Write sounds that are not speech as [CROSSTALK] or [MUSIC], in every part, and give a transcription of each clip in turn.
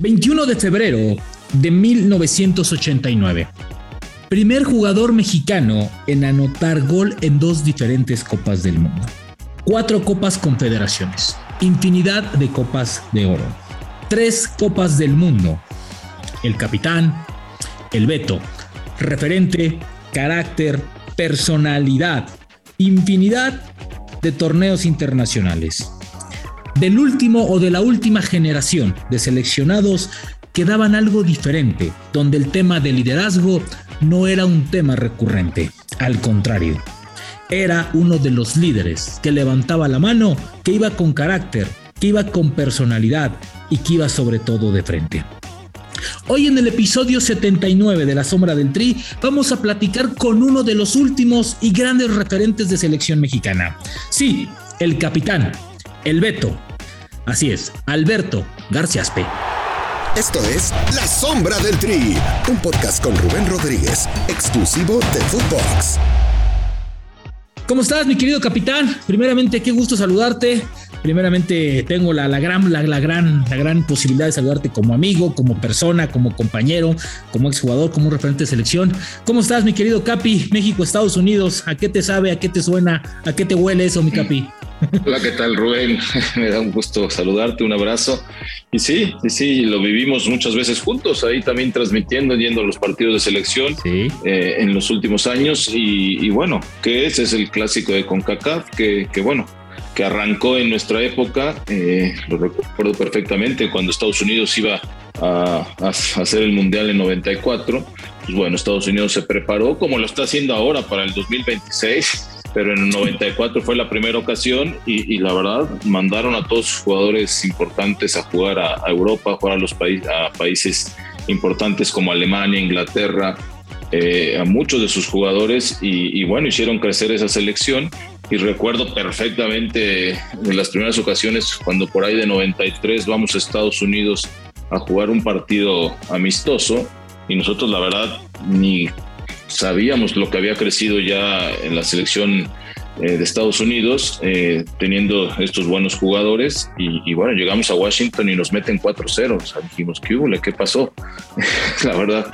21 de febrero de 1989. Primer jugador mexicano en anotar gol en dos diferentes Copas del Mundo. Cuatro Copas Confederaciones, infinidad de Copas de Oro, tres Copas del Mundo. El capitán, el Beto, referente, carácter, personalidad, infinidad de torneos internacionales. Del último o de la última generación de seleccionados que daban algo diferente, donde el tema de liderazgo no era un tema recurrente, al contrario, era uno de los líderes que levantaba la mano, que iba con carácter, que iba con personalidad y que iba sobre todo de frente. Hoy en el episodio 79 de La Sombra del Tri vamos a platicar con uno de los últimos y grandes referentes de selección mexicana. Sí, el capitán, el Beto. Así es, Alberto García Aspe. Esto es La Sombra del Tri, un podcast con Rubén Rodríguez, exclusivo de Footbox. ¿Cómo estás, mi querido capitán? Primeramente, qué gusto saludarte. Primeramente, tengo la, gran, la, gran, la gran posibilidad de saludarte como amigo, como persona, como compañero, como exjugador, como un referente de selección. ¿Cómo estás, mi querido Capi? México, Estados Unidos. ¿A qué te sabe? ¿A qué te suena? ¿A qué te huele eso, mi Capi? Hola, ¿qué tal, Rubén? [LAUGHS] Me da un gusto saludarte, un abrazo. Y sí, sí, sí, lo vivimos muchas veces juntos, ahí también transmitiendo, yendo a los partidos de selección eh, en los últimos años. Y, bueno, que ese es el clásico de CONCACAF, que, que bueno, que arrancó en nuestra época, eh, lo recuerdo perfectamente, cuando Estados Unidos iba a, a, hacer el Mundial en 94. Pues bueno, Estados Unidos se preparó como lo está haciendo ahora para el 2026 pero en el 94 fue la primera ocasión y, la verdad mandaron a todos sus jugadores importantes a jugar a, Europa, a jugar a los países, a países importantes como Alemania, Inglaterra, eh, a muchos de sus jugadores y, bueno, hicieron crecer esa selección. Y recuerdo perfectamente en las primeras ocasiones cuando por ahí de 93 vamos a Estados Unidos a jugar un partido amistoso y nosotros la verdad ni sabíamos lo que había crecido ya en la selección eh, de Estados Unidos, eh, teniendo estos buenos jugadores. Y, bueno, llegamos a Washington y nos meten 4-0. O sea, dijimos, ¿qué hubo? ¿Qué pasó? [LAUGHS] la verdad,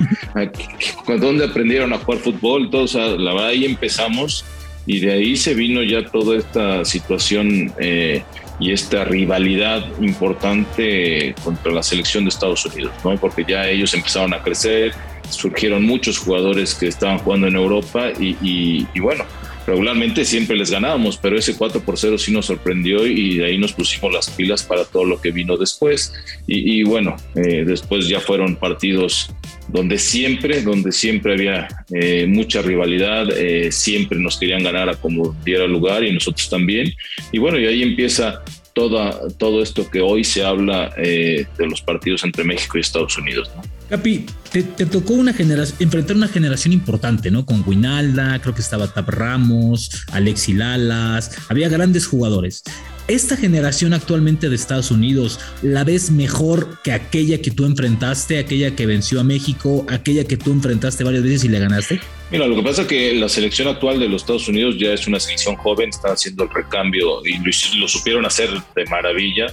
¿dónde aprendieron a jugar fútbol? Todos, la verdad, ahí empezamos y de ahí se vino ya toda esta situación eh, y esta rivalidad importante contra la selección de Estados Unidos, ¿no? Porque ya ellos empezaron a crecer, surgieron muchos jugadores que estaban jugando en Europa y, bueno, regularmente siempre les ganábamos, pero ese 4 por 0 sí nos sorprendió y ahí nos pusimos las pilas para todo lo que vino después. Y, bueno, eh, después ya fueron partidos donde siempre, donde siempre había eh, mucha rivalidad, eh, siempre nos querían ganar a como diera lugar y nosotros también. Y bueno, y ahí empieza toda, todo esto que hoy se habla de los partidos entre México y Estados Unidos. ¿no? Capi, te, tocó una generación, enfrentar una generación importante, ¿no? Con Guinalda, creo que estaba Tab Ramos, Alexi Lalas, había grandes jugadores. ¿Esta generación actualmente de Estados Unidos la ves mejor que aquella que tú enfrentaste, aquella que venció a México, aquella que tú enfrentaste varias veces y le ganaste? Mira, lo que pasa es que la selección actual de los Estados Unidos ya es una selección joven, están haciendo el recambio y lo supieron hacer de maravilla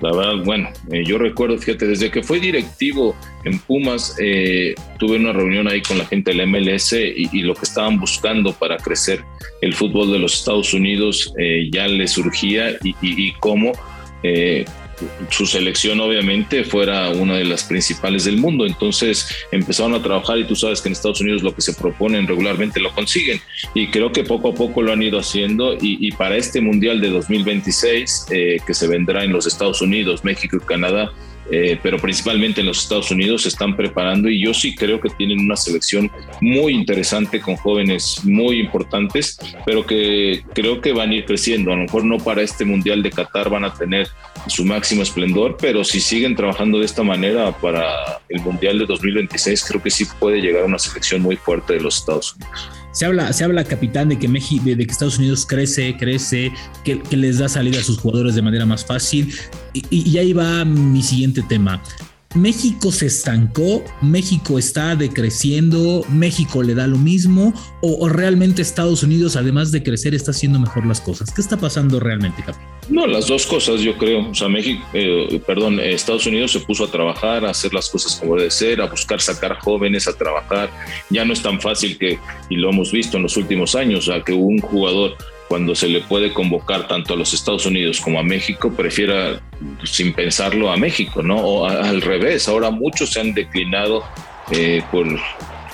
la verdad, bueno, eh, yo recuerdo, fíjate, desde que fui directivo en Pumas, eh, tuve una reunión ahí con la gente del MLS y, lo que estaban buscando para crecer el fútbol de los Estados Unidos eh, ya le surgía y, y cómo su selección obviamente fuera una de las principales del mundo. Entonces empezaron a trabajar y tú sabes que en Estados Unidos lo que se proponen regularmente lo consiguen. Y creo que poco a poco lo han ido haciendo y, para este Mundial de 2026 eh, que se vendrá en los Estados Unidos, México y Canadá, eh, pero principalmente en los Estados Unidos se están preparando y yo sí creo que tienen una selección muy interesante con jóvenes muy importantes, pero que creo que van a ir creciendo. A lo mejor no para este Mundial de Qatar van a tener su máximo esplendor, pero si siguen trabajando de esta manera para el Mundial de 2026, creo que sí puede llegar una selección muy fuerte de los Estados Unidos. Se habla, se habla, capitán, de que México, de, que Estados Unidos crece, crece, que, les da salida a sus jugadores de manera más fácil. Y, y ahí va mi siguiente tema. México se estancó, México está decreciendo, México le da lo mismo, o, realmente Estados Unidos, además de crecer, está haciendo mejor las cosas. ¿Qué está pasando realmente, Capi? No, las dos cosas, yo creo. O sea, México, eh, perdón, Estados Unidos se puso a trabajar, a hacer las cosas como debe ser, a buscar sacar jóvenes a trabajar. Ya no es tan fácil que, y lo hemos visto en los últimos años, a que un jugador cuando se le puede convocar tanto a los Estados Unidos como a México, prefiera sin pensarlo a México, ¿no? O al revés, ahora muchos se han declinado eh, por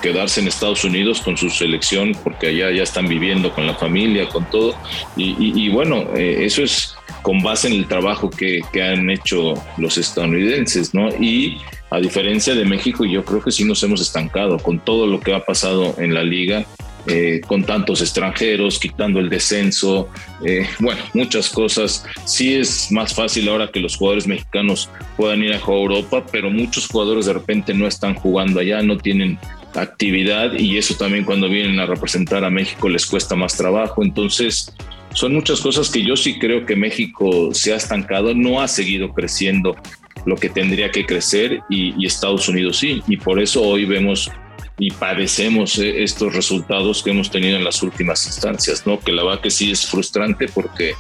quedarse en Estados Unidos con su selección porque allá ya están viviendo con la familia, con todo. Y, bueno, eh, eso es con base en el trabajo que, que, han hecho los estadounidenses, ¿no? Y a diferencia de México, yo creo que sí nos hemos estancado con todo lo que ha pasado en la liga eh, con tantos extranjeros, quitando el descenso, eh, bueno, muchas cosas. Sí es más fácil ahora que los jugadores mexicanos puedan ir a Europa, pero muchos jugadores de repente no están jugando allá, no tienen actividad y eso también cuando vienen a representar a México les cuesta más trabajo. Entonces, son muchas cosas que yo sí creo que México se ha estancado, no ha seguido creciendo lo que tendría que crecer y, y Estados Unidos sí. Y por eso hoy vemos y padecemos eh, estos resultados que hemos tenido en las últimas instancias, ¿no? Que la verdad que sí es frustrante porque,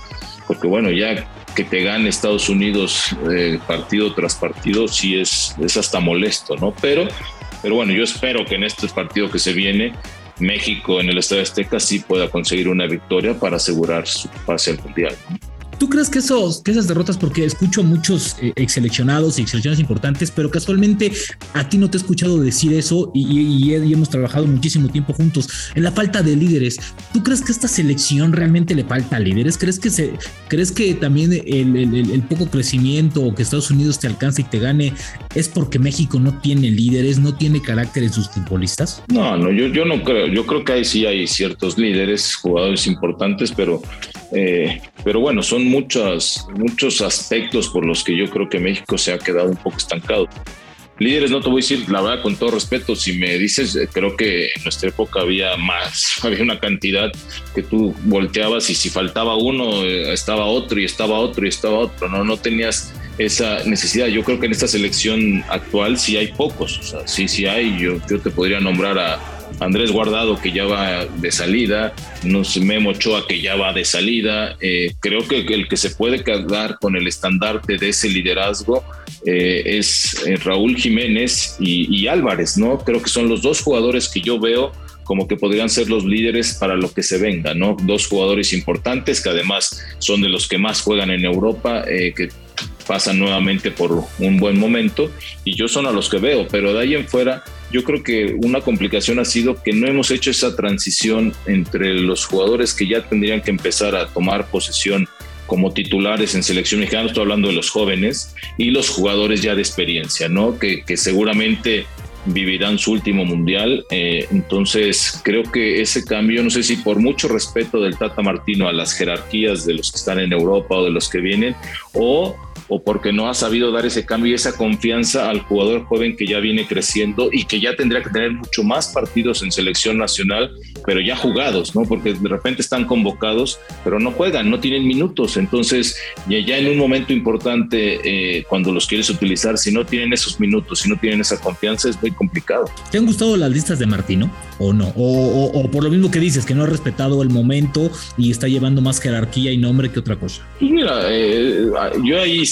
porque bueno, ya que te gane Estados Unidos eh, partido tras partido, sí es, es hasta molesto, ¿no? Pero, pero bueno, yo espero que en este partido que se viene, México en el Estadio Azteca sí pueda conseguir una victoria para asegurar su pase al Mundial. ¿no? ¿Tú crees que, esos, que esas derrotas, porque escucho muchos eh, ex seleccionados y ex seleccionados importantes, pero casualmente a ti no te he escuchado decir eso y, hemos trabajado muchísimo tiempo juntos en la falta de líderes. ¿Tú crees que esta selección realmente le falta líderes? ¿Crees que, se, ¿crees que también el, poco crecimiento o que Estados Unidos te alcance y te gane es porque México no tiene líderes, no tiene carácter en sus futbolistas? No, no, yo, yo no creo. Yo creo que ahí sí hay ciertos líderes, jugadores importantes, pero, eh, pero bueno, son muchos, muchos aspectos por los que yo creo que México se ha quedado un poco estancado. Líderes, no te voy a decir, la verdad, con todo respeto, si me dices, creo que en nuestra época había más, [LAUGHS] había una cantidad que tú volteabas y si faltaba uno, eh, estaba otro y estaba otro y estaba otro, no, no tenías esa necesidad. Yo creo que en esta selección actual sí hay pocos, o sea, sí, sí hay, yo, yo te podría nombrar a, Andrés Guardado que ya va de salida, no sé, Memo Ochoa que ya va de salida. Eh, creo que el que se puede quedar con el estandarte de ese liderazgo eh, es eh, Raúl Jiménez y, Álvarez, ¿no? Creo que son los dos jugadores que yo veo como que podrían ser los líderes para lo que se venga, ¿no? Dos jugadores importantes que además son de los que más juegan en Europa, que pasan nuevamente por un buen momento y yo son a los que veo, pero de ahí en fuera yo creo que una complicación ha sido que no hemos hecho esa transición entre los jugadores que ya tendrían que empezar a tomar posesión como titulares en selección mexicana, estoy hablando de los jóvenes, y los jugadores ya de experiencia, ¿no? Que, seguramente vivirán su último mundial. Eh, entonces, creo que ese cambio, no sé si por mucho respeto del Tata Martino a las jerarquías de los que están en Europa o de los que vienen, o o porque no ha sabido dar ese cambio y esa confianza al jugador joven que ya viene creciendo y que ya tendría que tener mucho más partidos en selección nacional, pero ya jugados, ¿no? Porque de repente están convocados, pero no juegan, no tienen minutos. Entonces, ya, ya en un momento importante, eh, cuando los quieres utilizar, si no tienen esos minutos, si no tienen esa confianza, es muy complicado. ¿Te han gustado las listas de Martino o no? O, o, por lo mismo que dices, que no ha respetado el momento y está llevando más jerarquía y nombre que otra cosa. Pues mira, eh, yo ahí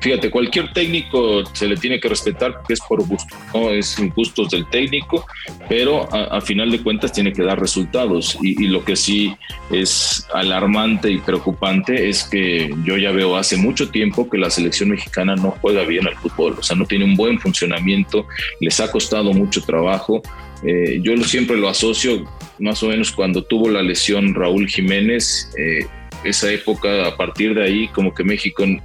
fíjate, cualquier técnico se le tiene que respetar porque es por gusto, ¿no? Es gustos del técnico, pero a, final de cuentas tiene que dar resultados. Y, lo que sí es alarmante y preocupante es que yo ya veo hace mucho tiempo que la selección mexicana no juega bien al fútbol, o sea, no tiene un buen funcionamiento, les ha costado mucho trabajo. Eh, yo siempre lo asocio más o menos cuando tuvo la lesión Raúl Jiménez. Eh, esa época, a partir de ahí, como que México, en,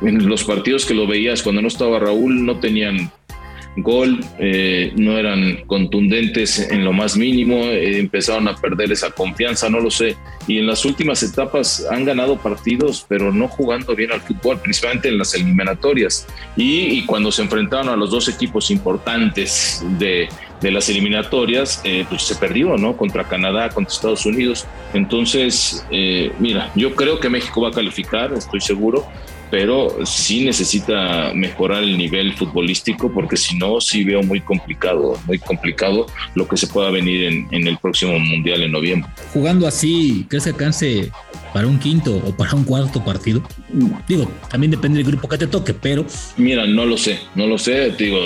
los partidos que lo veías cuando no estaba Raúl, no tenían gol, eh, no eran contundentes en lo más mínimo, eh, empezaron a perder esa confianza, no lo sé. Y en las últimas etapas han ganado partidos, pero no jugando bien al fútbol, principalmente en las eliminatorias. y cuando se enfrentaron a los dos equipos importantes de, de las eliminatorias, eh, pues se perdió, ¿no? Contra Canadá, contra Estados Unidos. Entonces, eh, mira, yo creo que México va a calificar, estoy seguro, pero sí necesita mejorar el nivel futbolístico porque si no, sí veo muy complicado, muy complicado lo que se pueda venir en, el próximo Mundial en noviembre. Jugando así, ¿crees alcance para un quinto o para un cuarto partido? Digo, también depende del grupo que te toque, pero... Mira, no lo sé, no lo sé, digo,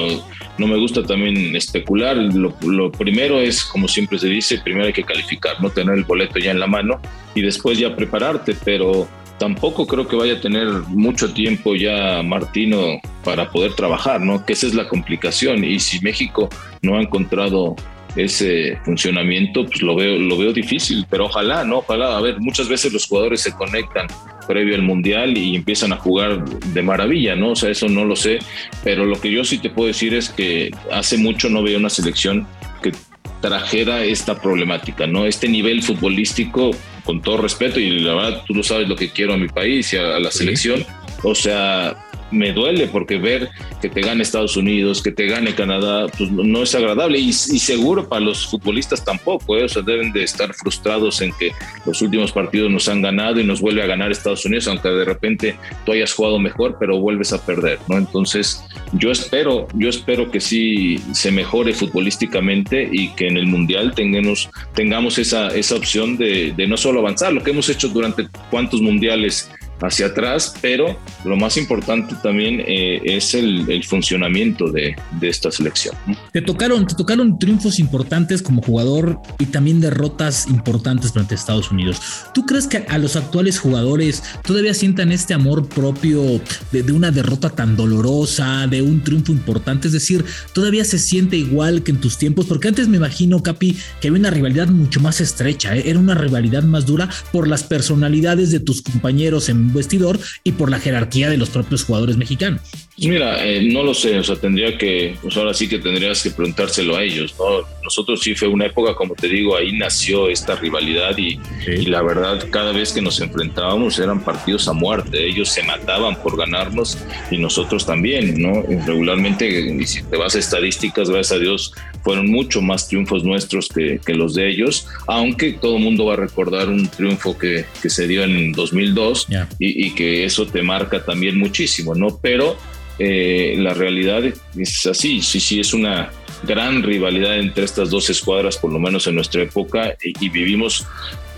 no me gusta también especular. Lo, lo, primero es, como siempre se dice, primero hay que calificar, no tener el boleto ya en la mano y después ya prepararte, pero tampoco creo que vaya a tener mucho tiempo ya Martino para poder trabajar, ¿no? Que esa es la complicación. Y si México no ha encontrado ese funcionamiento, pues lo veo, lo veo difícil, pero ojalá, ¿no? Ojalá, a ver, muchas veces los jugadores se conectan previo al Mundial y empiezan a jugar de maravilla, ¿no? O sea, eso no lo sé, pero lo que yo sí te puedo decir es que hace mucho no veo una selección que trajera esta problemática, ¿no? Este nivel futbolístico, con todo respeto, y la verdad tú lo sabes lo que quiero a mi país y a, la selección, o sea, me duele porque ver que te gane Estados Unidos, que te gane Canadá, pues no es agradable y, seguro para los futbolistas tampoco, ¿eh? o sea, deben de estar frustrados en que los últimos partidos nos han ganado y nos vuelve a ganar Estados Unidos, aunque de repente tú hayas jugado mejor, pero vuelves a perder, ¿no? Entonces, yo espero, yo espero que sí se mejore futbolísticamente y que en el Mundial tengamos, tengamos esa, esa opción de, de no solo avanzar, lo que hemos hecho durante cuántos mundiales hacia atrás, pero lo más importante también eh, es el, funcionamiento de, esta selección. Te tocaron, te tocaron triunfos importantes como jugador y también derrotas importantes frente a Estados Unidos. ¿Tú crees que a los actuales jugadores todavía sientan este amor propio de, una derrota tan dolorosa, de un triunfo importante? Es decir, todavía se siente igual que en tus tiempos, porque antes me imagino, Capi, que había una rivalidad mucho más estrecha, ¿eh? era una rivalidad más dura por las personalidades de tus compañeros en vestidor y por la jerarquía de los propios jugadores mexicanos. Pues mira, eh, no lo sé, o sea, tendría que, pues ahora sí que tendrías que preguntárselo a ellos, ¿no? Nosotros sí fue una época, como te digo, ahí nació esta rivalidad y, y la verdad, cada vez que nos enfrentábamos eran partidos a muerte, ellos se mataban por ganarnos y nosotros también, ¿no? Regularmente, y si te vas a estadísticas, gracias a Dios, fueron mucho más triunfos nuestros que, que los de ellos, aunque todo el mundo va a recordar un triunfo que, que se dio en 2002 y, y que eso te marca también muchísimo, ¿no? Pero eh, la realidad es así, sí, sí, es una gran rivalidad entre estas dos escuadras, por lo menos en nuestra época, y, vivimos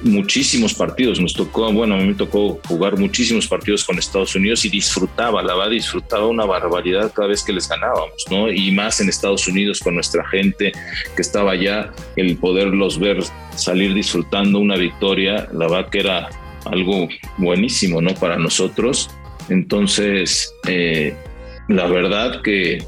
muchísimos partidos. Nos tocó, bueno, a mí me tocó jugar muchísimos partidos con Estados Unidos y disfrutaba, la verdad, disfrutaba una barbaridad cada vez que les ganábamos, ¿no? Y más en Estados Unidos con nuestra gente que estaba allá, el poderlos ver salir disfrutando una victoria, la verdad que era algo buenísimo, ¿no? Para nosotros. Entonces, eh, la verdad que,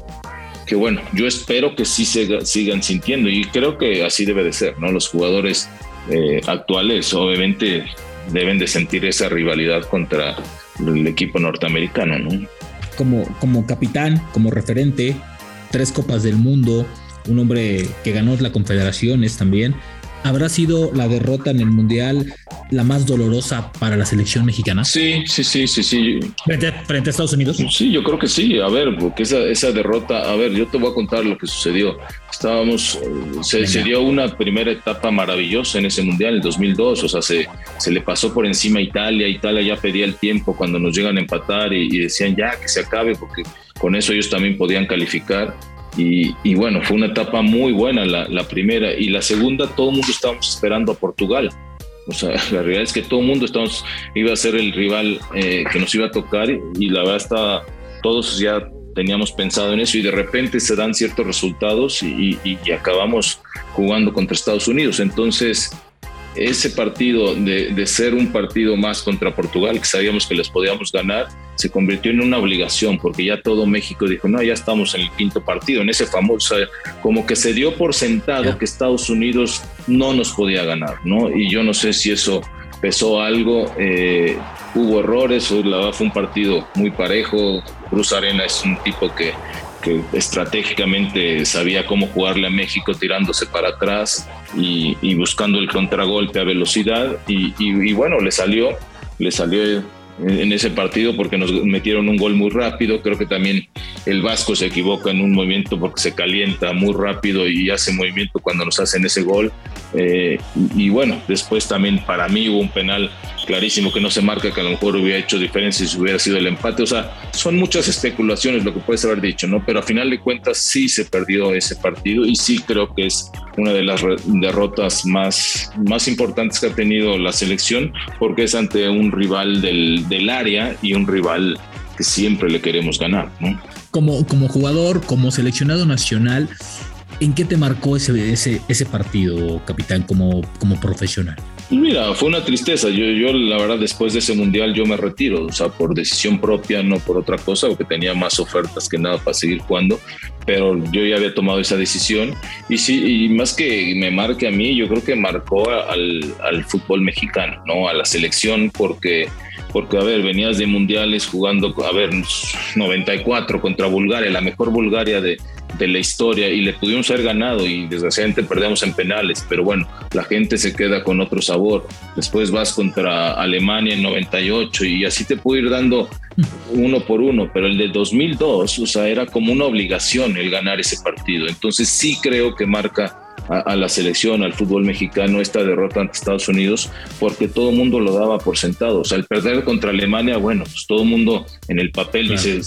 que bueno, yo espero que sí se, sigan sintiendo y creo que así debe de ser, ¿no? Los jugadores eh, actuales obviamente deben de sentir esa rivalidad contra el equipo norteamericano, ¿no? Como, como capitán, como referente, tres copas del mundo, un hombre que ganó la Confederaciones también. ¿Habrá sido la derrota en el Mundial la más dolorosa para la selección mexicana? Sí, sí, sí, sí, sí. ¿Frente, a Estados Unidos? Sí, yo creo que sí. A ver, porque esa, esa derrota, a ver, yo te voy a contar lo que sucedió. Estábamos, se, se, dio una primera etapa maravillosa en ese Mundial, en el 2002, o sea, se, se le pasó por encima a Italia, Italia ya pedía el tiempo cuando nos llegan a empatar y, y decían ya que se acabe porque con eso ellos también podían calificar y, bueno, fue una etapa muy buena la, primera. Y la segunda, todo el mundo estábamos esperando a Portugal. O sea, [LAUGHS] la realidad es que todo el mundo estábamos, iba a ser el rival eh, que nos iba a tocar y la verdad está, todos ya teníamos pensado en eso y de repente se dan ciertos resultados y, y acabamos jugando contra Estados Unidos. Entonces, ese partido de, ser un partido más contra Portugal, que sabíamos que les podíamos ganar, se convirtió en una obligación, porque ya todo México dijo, no, ya estamos en el quinto partido, en ese famoso, como que se dio por sentado que Estados Unidos no nos podía ganar, ¿no? Y yo no sé si eso pesó algo, eh, hubo errores, la verdad fue un partido muy parejo, Cruz Arena es un tipo que que estratégicamente sabía cómo jugarle a México tirándose para atrás y, buscando el contragolpe a velocidad y, bueno, le salió, le salió en ese partido porque nos metieron un gol muy rápido. Creo que también el Vasco se equivoca en un movimiento porque se calienta muy rápido y hace movimiento cuando nos hacen ese gol. Eh, y, bueno, después también para mí hubo un penal clarísimo que no se marca, que a lo mejor hubiera hecho diferencia si hubiera sido el empate. O sea, son muchas especulaciones lo que puedes haber dicho, ¿no? Pero a final de cuentas sí se perdió ese partido y sí creo que es una de las derrotas más, más importantes que ha tenido la selección porque es ante un rival del, del área y un rival que siempre le queremos ganar, ¿no? Como, como jugador, como seleccionado nacional, ¿En qué te marcó ese, ese, ese partido, capitán, como, como profesional? Mira, fue una tristeza. Yo, yo, la verdad, después de ese mundial, yo me retiro, o sea, por decisión propia, no por otra cosa, porque tenía más ofertas que nada para seguir jugando. Pero yo ya había tomado esa decisión. Y sí, y más que me marque a mí, yo creo que marcó al, al fútbol mexicano, ¿no? A la selección, porque porque a ver, venías de mundiales jugando, a ver, 94 contra Bulgaria, la mejor Bulgaria de, de la historia y le pudimos haber ganado y desgraciadamente perdemos en penales, pero bueno, la gente se queda con otro sabor. Después vas contra Alemania en 98 y así te puedo ir dando uno por uno, pero el de 2002, o sea, era como una obligación el ganar ese partido. Entonces sí creo que marca a, la selección, al fútbol mexicano, esta derrota ante Estados Unidos, porque todo el mundo lo daba por sentado. O sea, el perder contra Alemania, bueno, pues todo el mundo en el papel dice,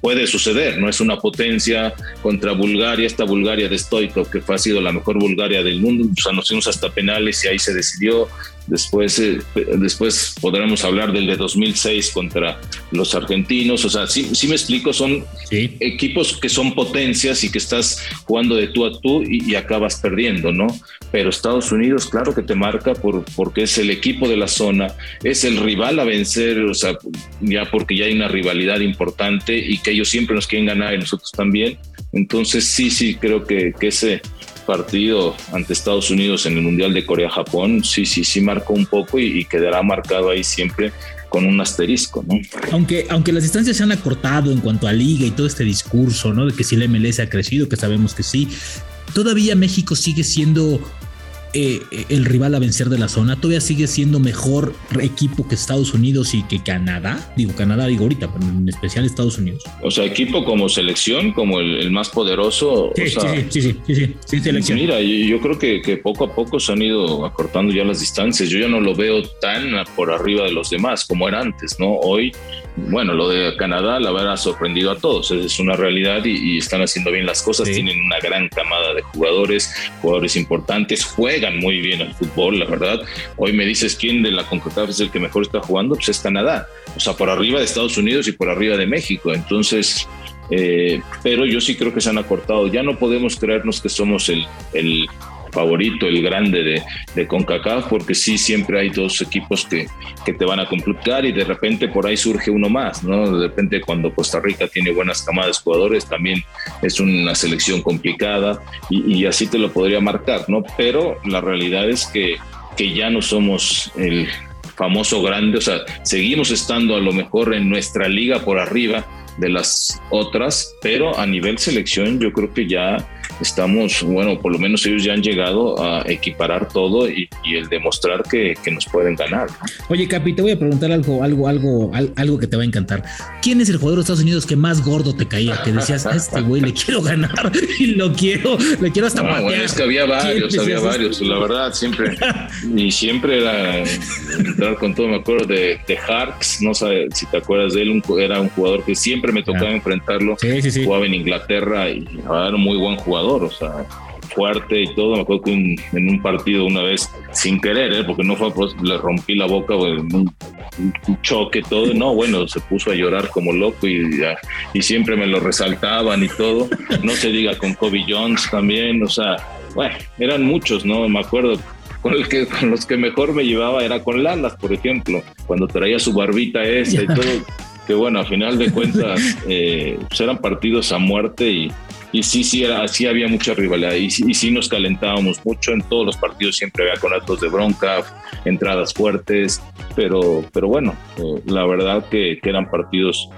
puede suceder, no es una potencia contra Bulgaria, esta Bulgaria de Stoikov, que fue, ha sido la mejor Bulgaria del mundo, o sea, nos fuimos hasta penales y ahí se decidió. Después, eh, después podremos hablar del de 2006 contra los argentinos. O sea, sí, sí me explico, son equipos que son potencias y que estás jugando de tú a tú y, acabas perdiendo, ¿no? Pero Estados Unidos, claro que te marca por, porque es el equipo de la zona, es el rival a vencer, o sea, ya porque ya hay una rivalidad importante y que ellos siempre nos quieren ganar y nosotros también. Entonces, sí, sí, creo que, que ese partido ante Estados Unidos en el Mundial de Corea-Japón, sí, sí, sí marcó un poco y, quedará marcado ahí siempre con un asterisco, ¿no? Aunque, aunque las distancias se han acortado en cuanto a liga y todo este discurso, ¿no? De que si el MLS ha crecido, que sabemos que sí, todavía México sigue siendo eh, el rival a vencer de la zona. Todavía sigue siendo mejor equipo que Estados Unidos y que Canadá. Digo Canadá, digo ahorita, pero en especial Estados Unidos. O sea, equipo como selección, como el, más poderoso. Sí, sí, sí, sí, sí, selección. Mira, yo creo que, que, poco a poco se han ido acortando ya las distancias. Yo ya no lo veo tan por arriba de los demás como era antes, ¿no? Hoy bueno, lo de Canadá la verdad ha sorprendido a todos, es una realidad y, están haciendo bien las cosas, tienen una gran camada de jugadores, jugadores importantes, juegan muy bien al fútbol, la verdad. Hoy me dices quién de la CONCACAF es el que mejor está jugando, pues es Canadá, o sea, por arriba de Estados Unidos y por arriba de México, entonces... Eh, pero yo sí creo que se han acortado. Ya no podemos creernos que somos el, el favorito, el grande de, de, CONCACAF, porque sí, siempre hay dos equipos que, que, te van a complicar y de repente por ahí surge uno más, ¿no? De repente cuando Costa Rica tiene buenas camadas de jugadores, también es una selección complicada y, así te lo podría marcar, ¿no? Pero la realidad es que, que ya no somos el famoso grande, o sea, seguimos estando a lo mejor en nuestra liga por arriba de las otras, pero a nivel selección yo creo que ya estamos, bueno, por lo menos ellos ya han llegado a equiparar todo y, el demostrar que, nos pueden ganar. Oye, Capi, te voy a preguntar algo, algo, algo, algo que te va a encantar. ¿Quién es el jugador de Estados Unidos que más gordo te caía? Que decías, a este güey le quiero ganar y lo quiero, le quiero hasta no, Bueno, es que había varios, había varios, la verdad, siempre, y siempre era entrar con todo, me acuerdo de, de Harks, no sé si te acuerdas de él, era un jugador que siempre me tocaba enfrentarlo, jugaba en Inglaterra y era un muy buen jugador o sea, fuerte y todo. Me acuerdo que en un partido una vez, sin querer, ¿eh? porque no fue, pues le rompí la boca, en un, choque, todo. No, bueno, se puso a llorar como loco y, y siempre me lo resaltaban y todo. No se diga con Kobe Jones también, o sea, bueno, eran muchos, ¿no? Me acuerdo con el que con los que mejor me llevaba era con Lalas, por ejemplo, cuando traía su barbita esta y todo, que bueno, a final de cuentas eh, pues eran partidos a muerte y, y sí, sí, era, sí había mucha rivalidad y, sí nos calentábamos mucho en todos los partidos, siempre había actos de bronca, entradas fuertes, pero, pero bueno, eh, la verdad que, eran partidos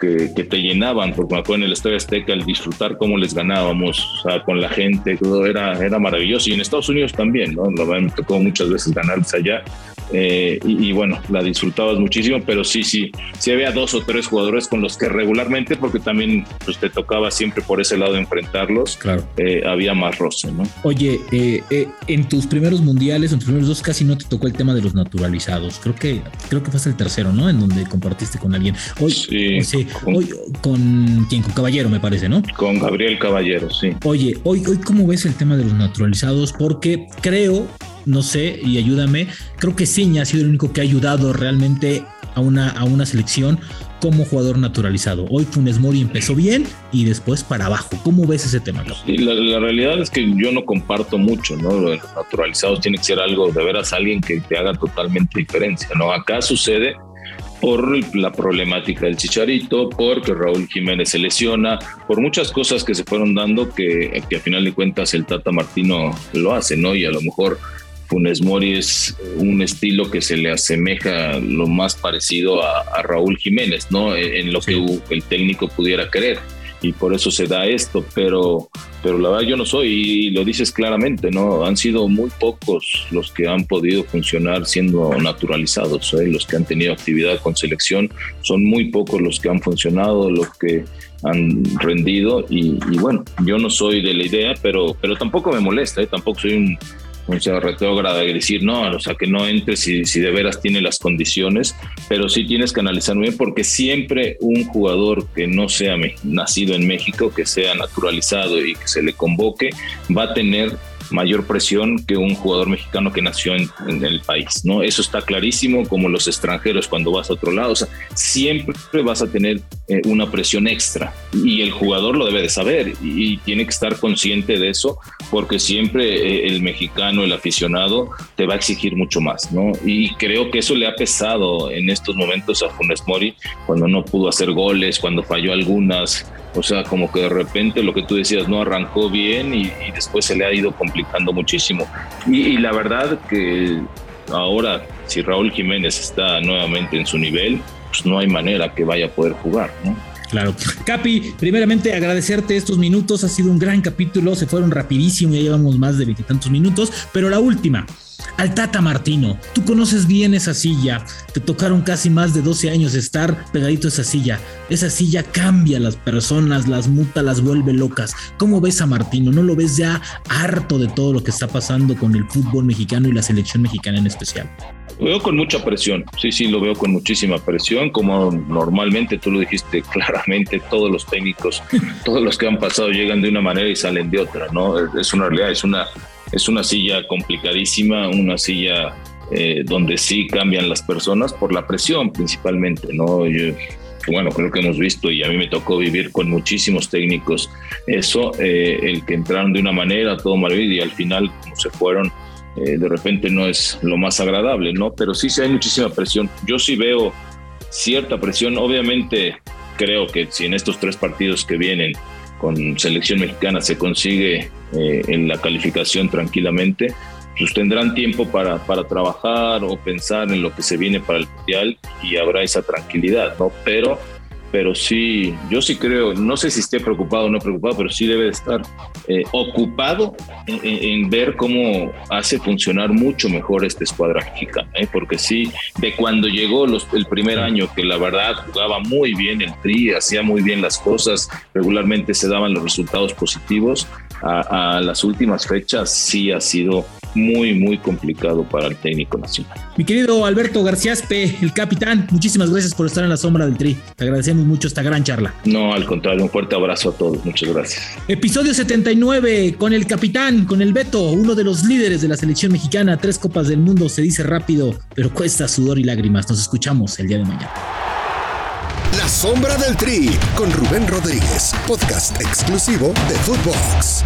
que, te llenaban, porque me acuerdo en el Estadio Azteca el disfrutar cómo les ganábamos, con la gente, todo era, era maravilloso. Y en Estados Unidos también, ¿no? Me tocó muchas veces ganarles allá, eh, y, bueno, la disfrutabas muchísimo, pero sí, sí, sí había dos o tres jugadores con los que regularmente, porque también pues, te tocaba siempre por ese lado enfrentarlos, claro. Eh, había más roce, ¿no? Oye, eh, en tus primeros mundiales, en tus primeros dos, casi no te tocó el tema de los naturalizados. Creo que creo que fue el tercero, ¿no? En donde compartiste con alguien. Hoy, sí, con, hoy, con quién, con Caballero, me parece, ¿no? Con Gabriel Caballero, sí. Oye, hoy, hoy, ¿cómo ves el tema de los naturalizados? Porque creo no sé, y ayúdame, creo que Ciña ha sido el único que ha ayudado realmente a una, a una selección como jugador naturalizado. Hoy Funes Mori empezó bien y después para abajo. ¿Cómo ves ese tema? la, realidad es que yo no comparto mucho, ¿no? Los naturalizados tiene que ser algo de veras alguien que te haga totalmente diferencia, ¿no? Acá sucede por la problemática del Chicharito, porque Raúl Jiménez se lesiona, por muchas cosas que se fueron dando que, que a final de cuentas el Tata Martino lo hace, ¿no? Y a lo mejor Funes Mori es un estilo que se le asemeja lo más parecido a, Raúl Jiménez, ¿no? En, lo que el técnico pudiera querer. Y por eso se da esto, pero, pero la verdad yo no soy, y lo dices claramente, ¿no? Han sido muy pocos los que han podido funcionar siendo naturalizados, ¿eh? los que han tenido actividad con selección, son muy pocos los que han funcionado, los que han rendido, y, bueno, yo no soy de la idea, pero, pero tampoco me molesta, ¿eh? tampoco soy un mucha retrógrada y decir, no, o sea, que no entre si, si de veras tiene las condiciones, pero sí tienes que analizar muy bien porque siempre un jugador que no sea nacido en México, que sea naturalizado y que se le convoque, va a tener mayor presión que un jugador mexicano que nació en, el país, ¿no? Eso está clarísimo, como los extranjeros cuando vas a otro lado, siempre vas a tener eh, una presión extra y el jugador lo debe de saber y, tiene que estar consciente de eso porque siempre eh, el mexicano, el aficionado, te va a exigir mucho más, ¿no? Y creo que eso le ha pesado en estos momentos a Funes Mori cuando no pudo hacer goles, cuando falló algunas, o sea, como que de repente lo que tú decías no arrancó bien y, después se le ha ido complicando muchísimo. Y, la verdad que ahora, si Raúl Jiménez está nuevamente en su nivel, pues no hay manera que vaya a poder jugar, ¿no? Claro. Capi, primeramente agradecerte estos minutos, ha sido un gran capítulo, se fueron rapidísimo, ya llevamos más de veintitantos minutos, pero la última, al Tata Martino. Tú conoces bien esa silla, te tocaron casi más de 12 años estar pegadito a esa silla. Esa silla cambia a las personas, las muta, las vuelve locas. ¿Cómo ves a Martino? ¿No lo ves ya harto de todo lo que está pasando con el fútbol mexicano y la selección mexicana en especial? Lo veo con mucha presión, sí, sí, lo veo con muchísima presión, como normalmente tú lo dijiste [LAUGHS] claramente, todos los técnicos, todos los que han pasado llegan de una manera y salen de otra, ¿no? Es una realidad, es una es una silla complicadísima, una silla eh, donde sí cambian las personas por la presión principalmente, ¿no? Yo, bueno, creo que hemos visto y a mí me tocó vivir con muchísimos técnicos eso, eh, el que entraron de una manera, todo maravilloso y al final como se fueron, eh, de repente no es lo más agradable, ¿no? Pero sí, sí hay muchísima presión. Yo sí veo cierta presión, obviamente creo que si en estos tres partidos que vienen con selección mexicana se consigue eh, en la calificación tranquilamente, pues tendrán tiempo para, para trabajar o pensar en lo que se viene para el Mundial y habrá esa tranquilidad, ¿no? Pero pero sí, yo sí creo, no sé si esté preocupado o no preocupado, pero sí debe de estar eh, ocupado en, ver cómo hace funcionar mucho mejor esta escuadra mexicana, ¿eh? porque sí, de cuando llegó los, el primer año, que la verdad jugaba muy bien el Tri, hacía muy bien las cosas, regularmente se daban los resultados positivos, a, a las últimas fechas sí ha sido muy, muy complicado para el técnico nacional. Mi querido Alberto Garciaspe, el capitán, muchísimas gracias por estar en la sombra del Tri. Te agradecemos mucho esta gran charla. No, al contrario, un fuerte abrazo a todos. Muchas gracias. Episodio 79 con el capitán, con el Beto, uno de los líderes de la selección mexicana. Tres copas del mundo se dice rápido, pero cuesta sudor y lágrimas. Nos escuchamos el día de mañana. La sombra del Tri con Rubén Rodríguez, podcast exclusivo de Footbox.